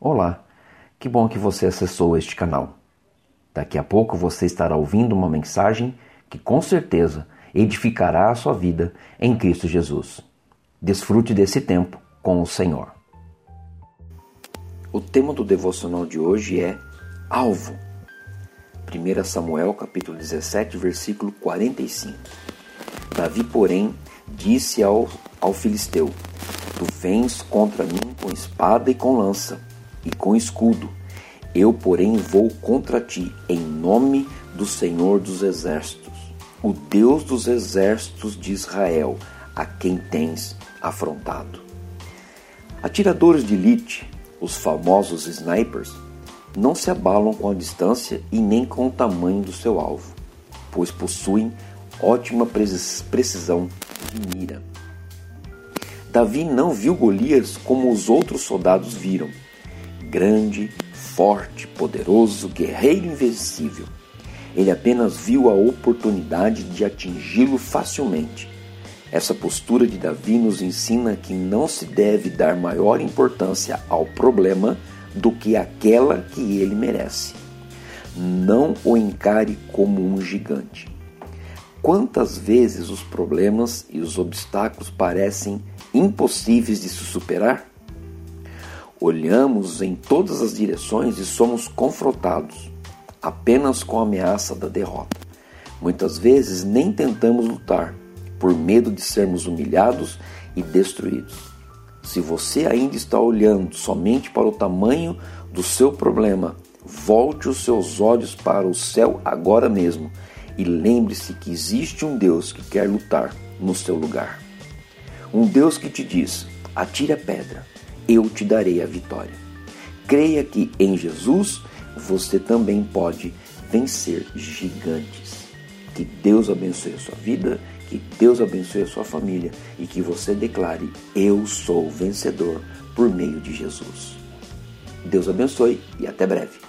Olá, que bom que você acessou este canal. Daqui a pouco você estará ouvindo uma mensagem que com certeza edificará a sua vida em Cristo Jesus. Desfrute desse tempo com o Senhor. O tema do devocional de hoje é alvo. 1 Samuel capítulo 17, versículo 45. Davi, porém, disse ao, ao filisteu: Tu vens contra mim com espada e com lança e com escudo. Eu, porém, vou contra ti, em nome do Senhor dos Exércitos, o Deus dos exércitos de Israel, a quem tens afrontado. Atiradores de elite, os famosos snipers, não se abalam com a distância e nem com o tamanho do seu alvo, pois possuem ótima precisão de mira. Davi não viu Golias como os outros soldados viram grande, forte, poderoso, guerreiro invencível. Ele apenas viu a oportunidade de atingi-lo facilmente. Essa postura de Davi nos ensina que não se deve dar maior importância ao problema do que aquela que ele merece. Não o encare como um gigante. Quantas vezes os problemas e os obstáculos parecem impossíveis de se superar? Olhamos em todas as direções e somos confrontados apenas com a ameaça da derrota. Muitas vezes nem tentamos lutar, por medo de sermos humilhados e destruídos. Se você ainda está olhando somente para o tamanho do seu problema, volte os seus olhos para o céu agora mesmo e lembre-se que existe um Deus que quer lutar no seu lugar. Um Deus que te diz: atire a pedra eu te darei a vitória. Creia que em Jesus você também pode vencer gigantes. Que Deus abençoe a sua vida, que Deus abençoe a sua família e que você declare: Eu sou vencedor por meio de Jesus. Deus abençoe e até breve.